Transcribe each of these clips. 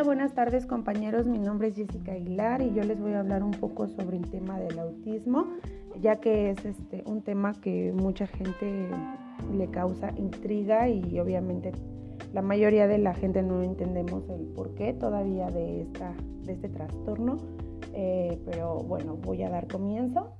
Hola, buenas tardes compañeros, mi nombre es Jessica Aguilar y yo les voy a hablar un poco sobre el tema del autismo, ya que es este, un tema que mucha gente le causa intriga y obviamente la mayoría de la gente no entendemos el porqué todavía de, esta, de este trastorno, eh, pero bueno, voy a dar comienzo.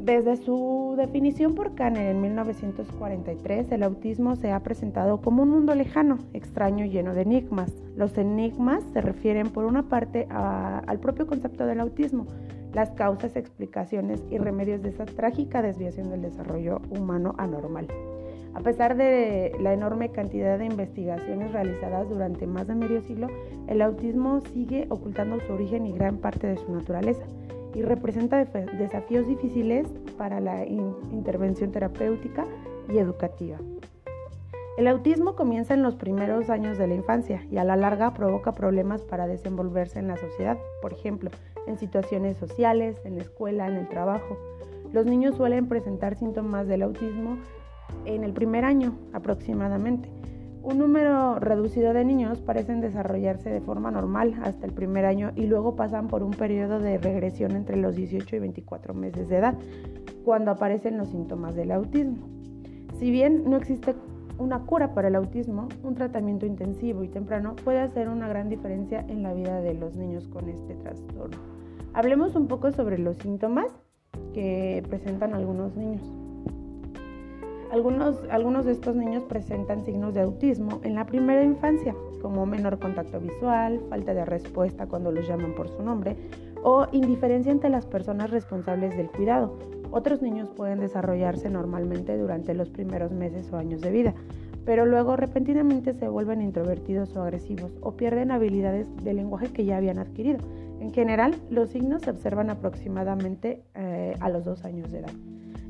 Desde su definición por Kanner en 1943, el autismo se ha presentado como un mundo lejano, extraño y lleno de enigmas. Los enigmas se refieren por una parte al propio concepto del autismo, las causas, explicaciones y remedios de esa trágica desviación del desarrollo humano anormal. A pesar de la enorme cantidad de investigaciones realizadas durante más de medio siglo, el autismo sigue ocultando su origen y gran parte de su naturaleza y representa desafíos difíciles para la intervención terapéutica y educativa. El autismo comienza en los primeros años de la infancia y a la larga provoca problemas para desenvolverse en la sociedad, por ejemplo, en situaciones sociales, en la escuela, en el trabajo. Los niños suelen presentar síntomas del autismo en el primer año aproximadamente un número reducido de niños parecen desarrollarse de forma normal hasta el primer año y luego pasan por un periodo de regresión entre los 18 y 24 meses de edad, cuando aparecen los síntomas del autismo. Si bien no existe una cura para el autismo, un tratamiento intensivo y temprano puede hacer una gran diferencia en la vida de los niños con este trastorno. Hablemos un poco sobre los síntomas que presentan algunos niños. Algunos, algunos de estos niños presentan signos de autismo en la primera infancia, como menor contacto visual, falta de respuesta cuando los llaman por su nombre o indiferencia entre las personas responsables del cuidado. Otros niños pueden desarrollarse normalmente durante los primeros meses o años de vida, pero luego repentinamente se vuelven introvertidos o agresivos o pierden habilidades de lenguaje que ya habían adquirido. En general, los signos se observan aproximadamente eh, a los dos años de edad.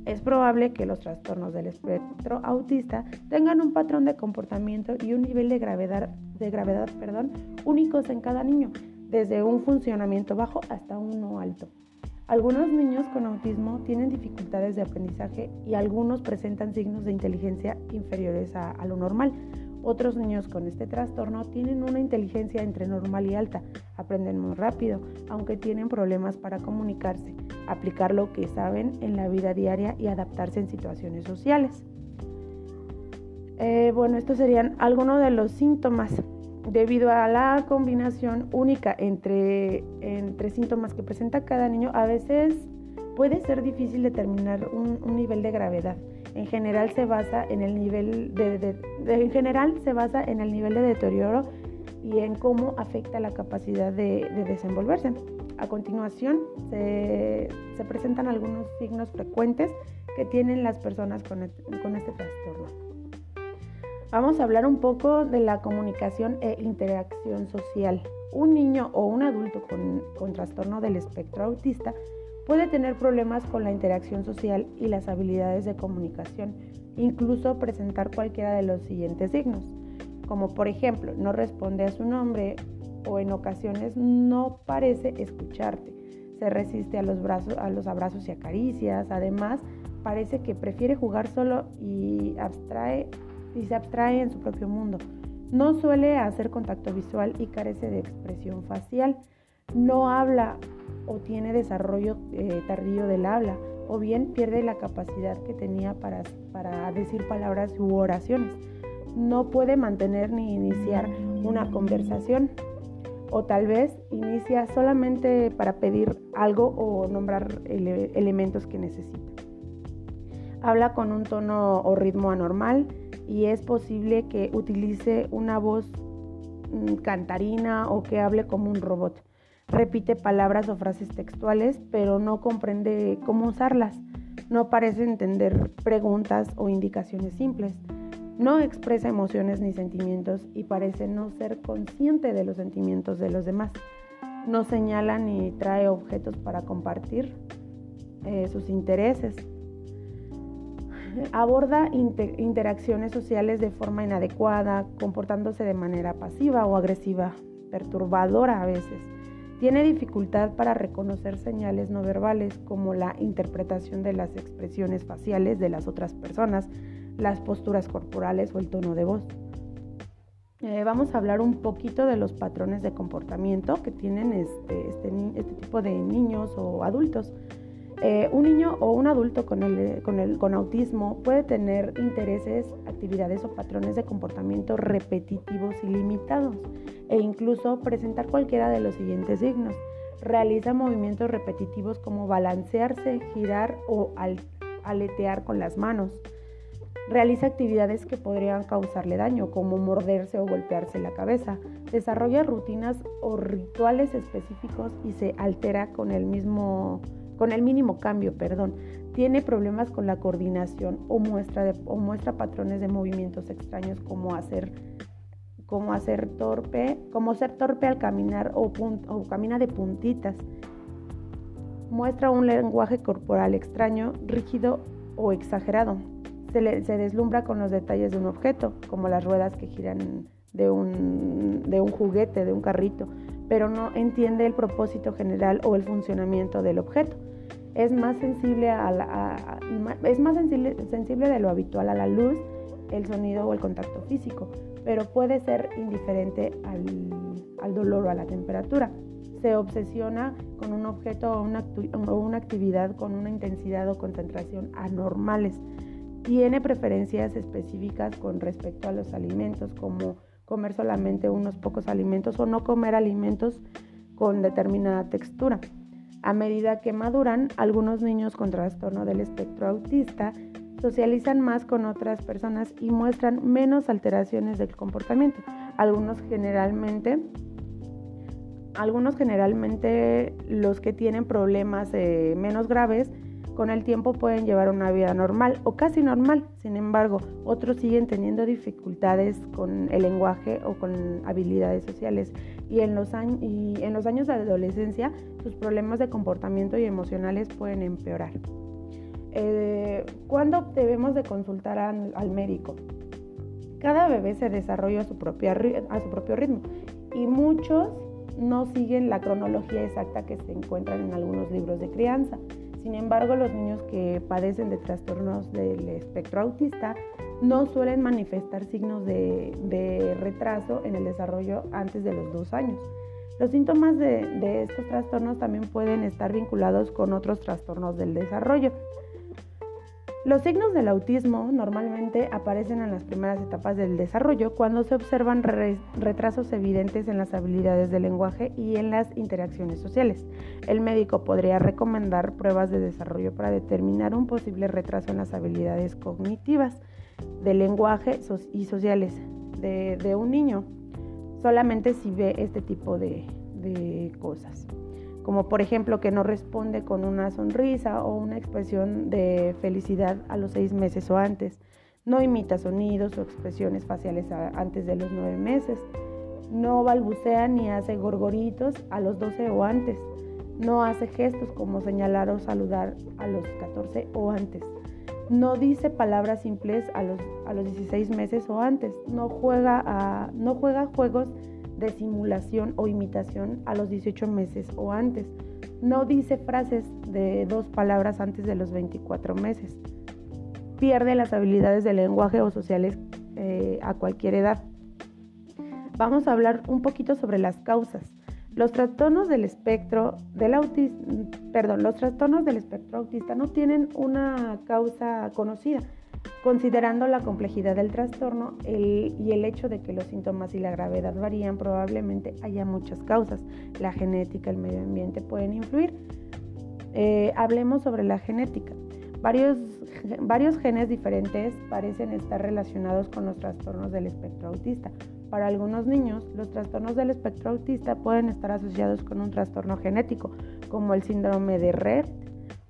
Es probable que los trastornos del espectro autista tengan un patrón de comportamiento y un nivel de gravedad, de gravedad perdón, únicos en cada niño, desde un funcionamiento bajo hasta uno alto. Algunos niños con autismo tienen dificultades de aprendizaje y algunos presentan signos de inteligencia inferiores a, a lo normal. Otros niños con este trastorno tienen una inteligencia entre normal y alta, aprenden muy rápido, aunque tienen problemas para comunicarse, aplicar lo que saben en la vida diaria y adaptarse en situaciones sociales. Eh, bueno, estos serían algunos de los síntomas. Debido a la combinación única entre, entre síntomas que presenta cada niño, a veces puede ser difícil determinar un nivel de gravedad en general se basa en el nivel de, en general se basa en el nivel de deterioro y en cómo afecta la capacidad de, desenvolverse. A continuación se, presentan algunos signos frecuentes que tienen las personas con, este, trastorno. Vamos a hablar un poco de la comunicación e interacción social. Un niño o un adulto con trastorno del espectro autista Puede tener problemas con la interacción social y las habilidades de comunicación, incluso presentar cualquiera de los siguientes signos, como por ejemplo no responde a su nombre o en ocasiones no parece escucharte, se resiste a los, brazos, a los abrazos y acaricias, además parece que prefiere jugar solo y, y se abstrae en su propio mundo. No suele hacer contacto visual y carece de expresión facial. No habla o tiene desarrollo eh, tardío del habla o bien pierde la capacidad que tenía para, para decir palabras u oraciones. No puede mantener ni iniciar una conversación o tal vez inicia solamente para pedir algo o nombrar elementos que necesita. Habla con un tono o ritmo anormal y es posible que utilice una voz mm, cantarina o que hable como un robot. Repite palabras o frases textuales, pero no comprende cómo usarlas. No parece entender preguntas o indicaciones simples. No expresa emociones ni sentimientos y parece no ser consciente de los sentimientos de los demás. No señala ni trae objetos para compartir eh, sus intereses. Aborda interacciones sociales de forma inadecuada, comportándose de manera pasiva o agresiva, perturbadora a veces tiene dificultad para reconocer señales no verbales como la interpretación de las expresiones faciales de las otras personas, las posturas corporales o el tono de voz. eh, vamos a hablar un poquito de los patrones de comportamiento que tienen este, este, este tipo de niños o adultos. Eh, un niño o un adulto con, el, con, el, con autismo puede tener intereses, actividades o patrones de comportamiento repetitivos y limitados e incluso presentar cualquiera de los siguientes signos. Realiza movimientos repetitivos como balancearse, girar o aletear con las manos. Realiza actividades que podrían causarle daño, como morderse o golpearse la cabeza. Desarrolla rutinas o rituales específicos y se altera con el mismo con el mínimo cambio, perdón, tiene problemas con la coordinación o muestra, o muestra patrones de movimientos extraños como hacer, como hacer torpe, como ser torpe al caminar o, o camina de puntitas. Muestra un lenguaje corporal extraño, rígido o exagerado. Se, se deslumbra con los detalles de un objeto, como las ruedas que giran de un, de un juguete, de un carrito, pero no entiende el propósito general o el funcionamiento del objeto es más sensible, a, es más sensible, de lo habitual a la luz, el sonido o el contacto físico, pero puede ser indiferente al, dolor o a la temperatura. Se obsesiona con un objeto o una actividad con una intensidad o concentración anormales. Tiene preferencias específicas con respecto a los alimentos, como comer solamente unos pocos alimentos o no comer alimentos con determinada textura. A medida que maduran, algunos niños con trastorno del espectro autista socializan más con otras personas y muestran menos alteraciones del comportamiento. Algunos generalmente, algunos generalmente los que tienen problemas eh, menos graves con el tiempo pueden llevar una vida normal o casi normal. Sin embargo, otros siguen teniendo dificultades con el lenguaje o con habilidades sociales. Y en los, años de adolescencia, sus problemas de comportamiento y emocionales pueden empeorar. Eh, ¿Cuándo debemos de consultar al, médico? Cada bebé se desarrolla a su, a su propio ritmo y muchos no siguen la cronología exacta que se encuentran en algunos libros de crianza. Sin embargo, los niños que padecen de trastornos del espectro autista no suelen manifestar signos de, retraso en el desarrollo antes de los dos años. Los síntomas de estos trastornos también pueden estar vinculados con otros trastornos del desarrollo. Los signos del autismo normalmente aparecen en las primeras etapas del desarrollo cuando se observan retrasos evidentes en las habilidades del lenguaje y en las interacciones sociales. El médico podría recomendar pruebas de desarrollo para determinar un posible retraso en las habilidades cognitivas, del lenguaje y sociales de, un niño, solamente si ve este tipo de cosas como por ejemplo que no responde con una sonrisa o una expresión de felicidad a los seis meses o antes, no imita sonidos o expresiones faciales antes de los nueve meses, no balbucea ni hace gorgoritos a los 12 o antes, no hace gestos como señalar o saludar a los 14 o antes, no dice palabras simples a los, a los 16 meses o antes, no juega, a, no juega juegos de simulación o imitación a los 18 meses o antes. No dice frases de dos palabras antes de los 24 meses. Pierde las habilidades de lenguaje o sociales eh, a cualquier edad. Vamos a hablar un poquito sobre las causas. Los trastornos del espectro del autismo, perdón, los trastornos del espectro autista no tienen una causa conocida Considerando la complejidad del trastorno y el hecho de que los síntomas y la gravedad varían, probablemente haya muchas causas. La genética, el medio ambiente pueden influir. Eh, hablemos sobre la genética. Varios, varios genes diferentes parecen estar relacionados con los trastornos del espectro autista. Para algunos niños, los trastornos del espectro autista pueden estar asociados con un trastorno genético, como el síndrome de Rett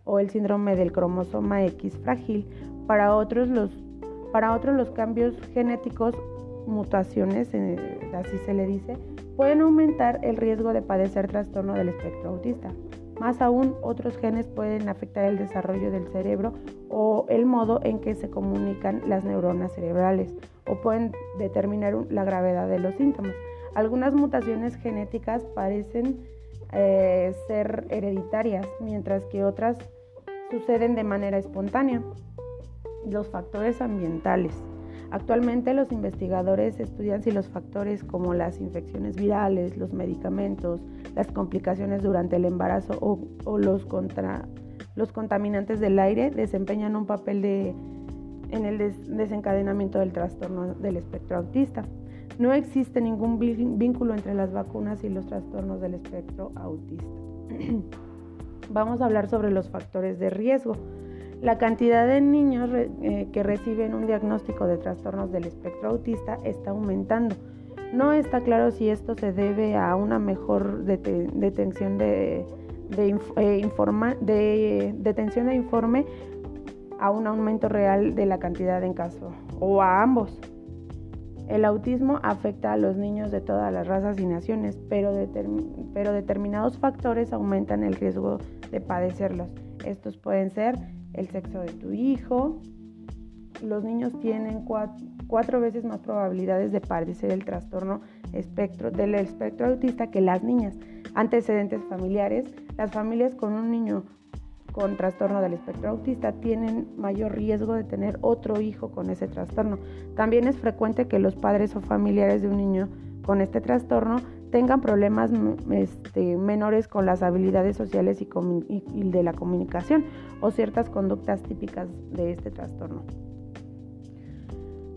o el síndrome del cromosoma X frágil para otros los, para otros los cambios genéticos, mutaciones, eh, así se le dice, pueden aumentar el riesgo de padecer trastorno del espectro autista. Más aún, otros genes pueden afectar el desarrollo del cerebro o el modo en que se comunican las neuronas cerebrales o pueden determinar la gravedad de los síntomas. Algunas mutaciones genéticas parecen eh, ser hereditarias, mientras que otras suceden de manera espontánea los factores ambientales. Actualmente los investigadores estudian si los factores como las infecciones virales, los medicamentos, las complicaciones durante el embarazo o, los, contra, los contaminantes del aire desempeñan un papel de, en el desencadenamiento del trastorno del espectro autista. No existe ningún vínculo entre las vacunas y los trastornos del espectro autista. Vamos a hablar sobre los factores de riesgo. La cantidad de niños eh, que reciben un diagnóstico de trastornos del espectro autista está aumentando. No está claro si esto se debe a una mejor detención de, eh, detención de informe, a un aumento real de la cantidad en caso o a ambos. El autismo afecta a los niños de todas las razas y naciones, pero determinados factores aumentan el riesgo de padecerlos. Estos pueden ser el sexo de tu hijo. Los niños tienen cuatro, veces más probabilidades de padecer el trastorno espectro, del espectro autista que las niñas. Antecedentes familiares. Las familias con un niño con trastorno del espectro autista tienen mayor riesgo de tener otro hijo con ese trastorno. También es frecuente que los padres o familiares de un niño con este trastorno tengan problemas este, menores con las habilidades sociales y, de la comunicación o ciertas conductas típicas de este trastorno.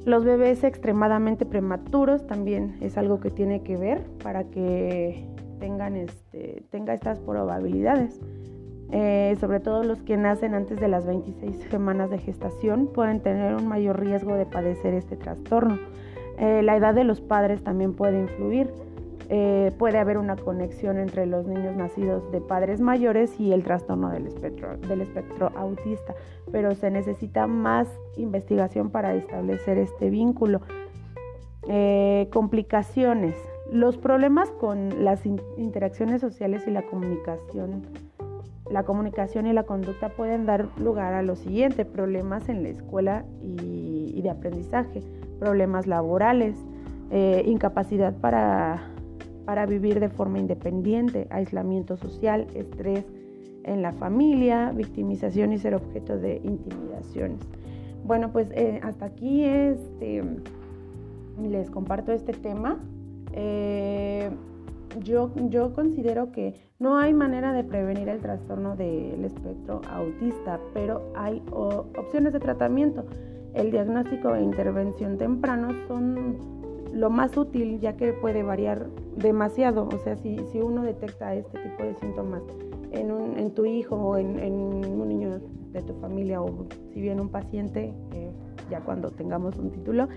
Los bebés extremadamente prematuros también es algo que tiene que ver para que tengan este, tenga estas probabilidades. Eh, sobre todo los que nacen antes de las 26 semanas de gestación pueden tener un mayor riesgo de padecer este trastorno. Eh, la edad de los padres también puede influir. Eh, puede haber una conexión entre los niños nacidos de padres mayores y el trastorno del espectro, del espectro autista, pero se necesita más investigación para establecer este vínculo. Eh, complicaciones. Los problemas con las interacciones sociales y la comunicación. La comunicación y la conducta pueden dar lugar a lo siguiente, problemas en la escuela y, de aprendizaje, problemas laborales, eh, incapacidad para para vivir de forma independiente, aislamiento social, estrés en la familia, victimización y ser objeto de intimidaciones. Bueno, pues eh, hasta aquí este, les comparto este tema. Eh, yo, yo considero que no hay manera de prevenir el trastorno del espectro autista, pero hay opciones de tratamiento. El diagnóstico e intervención temprano son lo más útil ya que puede variar demasiado. O sea, si, si uno detecta este tipo de síntomas en, un, en tu hijo o en, un niño de tu familia o si bien un paciente, eh, ya cuando tengamos un título,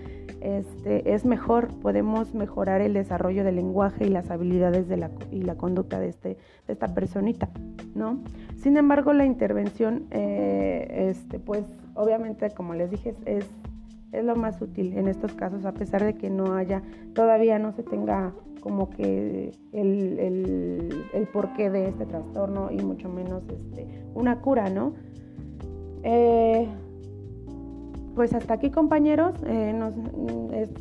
este, es mejor, podemos mejorar el desarrollo del lenguaje y las habilidades de la, y la conducta de, este, de esta personita, ¿no? Sin embargo, la intervención, eh, este, pues obviamente, como les dije, es es lo más útil en estos casos, a pesar de que no haya, todavía no se tenga como que el, porqué de este trastorno y mucho menos este, una cura, ¿no? Eh, pues hasta aquí compañeros, eh,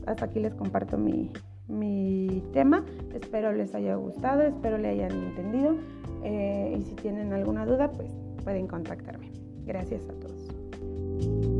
hasta aquí les comparto mi, mi, tema, espero les haya gustado, espero le hayan entendido eh, y si tienen alguna duda pues pueden contactarme. Gracias a todos.